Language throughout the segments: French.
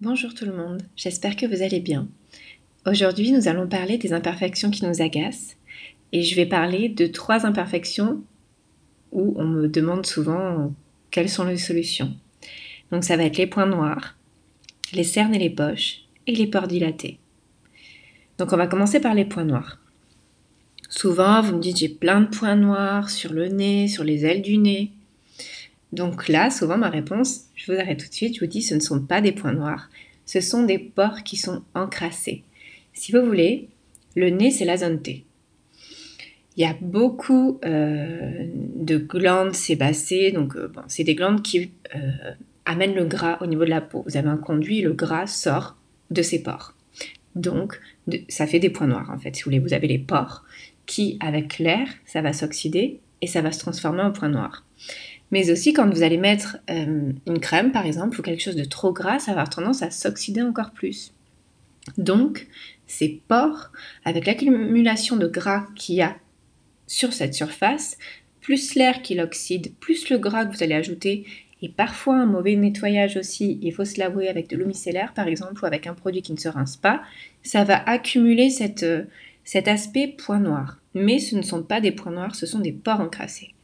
Bonjour tout le monde, j'espère que vous allez bien. Aujourd'hui, nous allons parler des imperfections qui nous agacent et je vais parler de trois imperfections où on me demande souvent quelles sont les solutions. Donc ça va être les points noirs, les cernes et les poches et les pores dilatés. Donc on va commencer par les points noirs. Souvent, vous me dites j'ai plein de points noirs sur le nez, sur les ailes du nez. Donc là, souvent, ma réponse, je vous arrête tout de suite, je vous dis, ce ne sont pas des points noirs, ce sont des pores qui sont encrassés. Si vous voulez, le nez, c'est la zone T. Il y a beaucoup euh, de glandes sébacées, donc euh, c'est des glandes qui euh, amènent le gras au niveau de la peau. Vous avez un conduit, le gras sort de ces pores. Donc, ça fait des points noirs en fait. Si vous voulez, vous avez les pores qui, avec l'air, ça va s'oxyder et ça va se transformer en points noirs. Mais aussi quand vous allez mettre euh, une crème par exemple ou quelque chose de trop gras, ça va avoir tendance à s'oxyder encore plus. Donc, ces pores, avec l'accumulation de gras qu'il y a sur cette surface, plus l'air qui l'oxyde, plus le gras que vous allez ajouter, et parfois un mauvais nettoyage aussi, il faut se l'avouer avec de l'eau micellaire par exemple, ou avec un produit qui ne se rince pas, ça va accumuler cette, euh, cet aspect point noir. Mais ce ne sont pas des points noirs, ce sont des pores encrassés.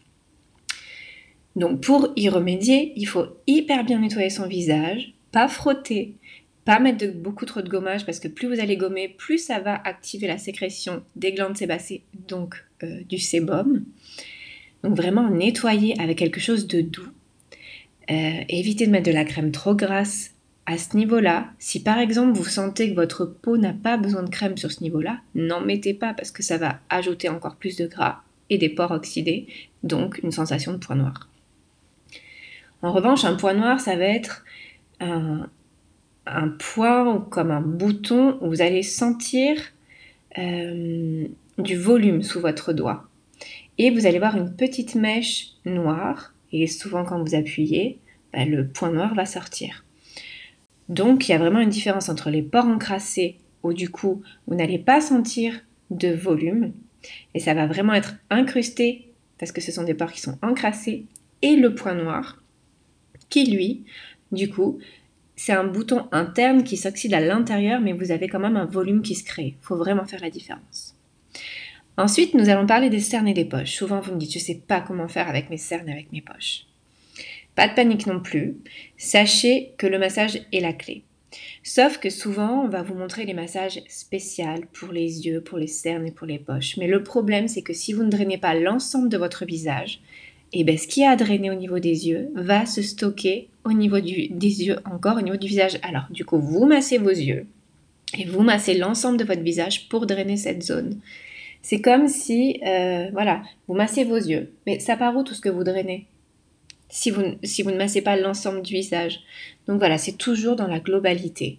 Donc pour y remédier, il faut hyper bien nettoyer son visage, pas frotter, pas mettre beaucoup trop de gommage parce que plus vous allez gommer, plus ça va activer la sécrétion des glandes sébacées, donc euh, du sébum. Donc vraiment nettoyer avec quelque chose de doux. Euh, évitez de mettre de la crème trop grasse à ce niveau-là. Si par exemple vous sentez que votre peau n'a pas besoin de crème sur ce niveau-là, n'en mettez pas parce que ça va ajouter encore plus de gras et des pores oxydés, donc une sensation de point noir. En revanche, un point noir, ça va être un, point comme un bouton où vous allez sentir euh, du volume sous votre doigt. Et vous allez voir une petite mèche noire, et souvent quand vous appuyez, bah, le point noir va sortir. Donc il y a vraiment une différence entre les pores encrassés, où du coup vous n'allez pas sentir de volume, et ça va vraiment être incrusté, parce que ce sont des pores qui sont encrassés, et le point noir, qui lui, du coup, c'est un bouton interne qui s'oxyde à l'intérieur, mais vous avez quand même un volume qui se crée. Il faut vraiment faire la différence. Ensuite, nous allons parler des cernes et des poches. Souvent, vous me dites, je ne sais pas comment faire avec mes cernes et avec mes poches. Pas de panique non plus. Sachez que le massage est la clé. Sauf que souvent, on va vous montrer les massages spéciaux pour les yeux, pour les cernes et pour les poches. Mais le problème, c'est que si vous ne drainez pas l'ensemble de votre visage, et bien ce qui a drainé au niveau des yeux va se stocker au niveau des yeux encore, au niveau du visage. Alors du coup, vous massez vos yeux et vous massez l'ensemble de votre visage pour drainer cette zone. C'est comme si, euh, voilà, vous massez vos yeux, mais ça part où tout ce que vous drainez? Si vous, si vous ne massez pas l'ensemble du visage. Donc voilà, c'est toujours dans la globalité.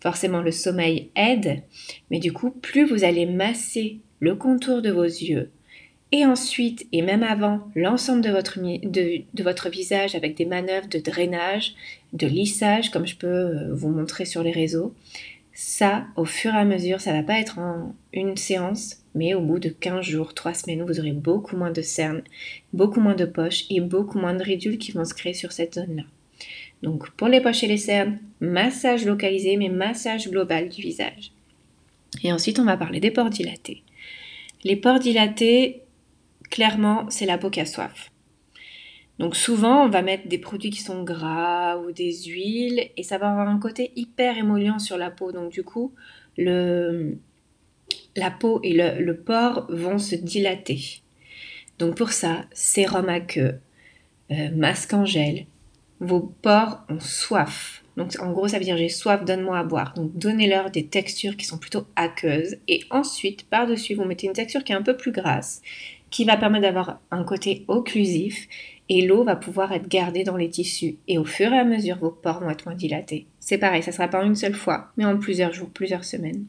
Forcément, le sommeil aide, mais du coup, plus vous allez masser le contour de vos yeux, et ensuite, et même avant, l'ensemble de votre, de, votre visage avec des manœuvres de drainage, de lissage, comme je peux euh, vous montrer sur les réseaux. Ça, au fur et à mesure, ça va pas être en une séance, mais au bout de 15 jours, 3 semaines, vous aurez beaucoup moins de cernes, beaucoup moins de poches et beaucoup moins de ridules qui vont se créer sur cette zone-là. Donc pour les poches et les cernes, massage localisé, mais massage global du visage. Et ensuite, on va parler des pores dilatés. Les pores dilatés, clairement, c'est la peau qui a soif. Donc souvent, on va mettre des produits qui sont gras ou des huiles et ça va avoir un côté hyper émollient sur la peau. Donc du coup, le, la peau et le, le vont se dilater. Donc pour ça, sérum à queue, euh, masque en gel, vos pores ont soif. Donc en gros, ça veut dire j'ai soif, donne-moi à boire. Donc donnez-leur des textures qui sont plutôt aqueuses. Et ensuite, par-dessus, vous mettez une texture qui est un peu plus grasse qui va permettre d'avoir un côté occlusif et l'eau va pouvoir être gardée dans les tissus et au fur et à mesure vos pores vont être moins dilatés. C'est pareil, ça sera pas une seule fois, mais en plusieurs jours, plusieurs semaines.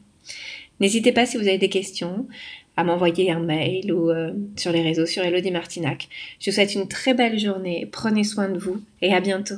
N'hésitez pas si vous avez des questions à m'envoyer un mail ou euh, sur les réseaux sur Elodie Martinac. Je vous souhaite une très belle journée, prenez soin de vous et à bientôt.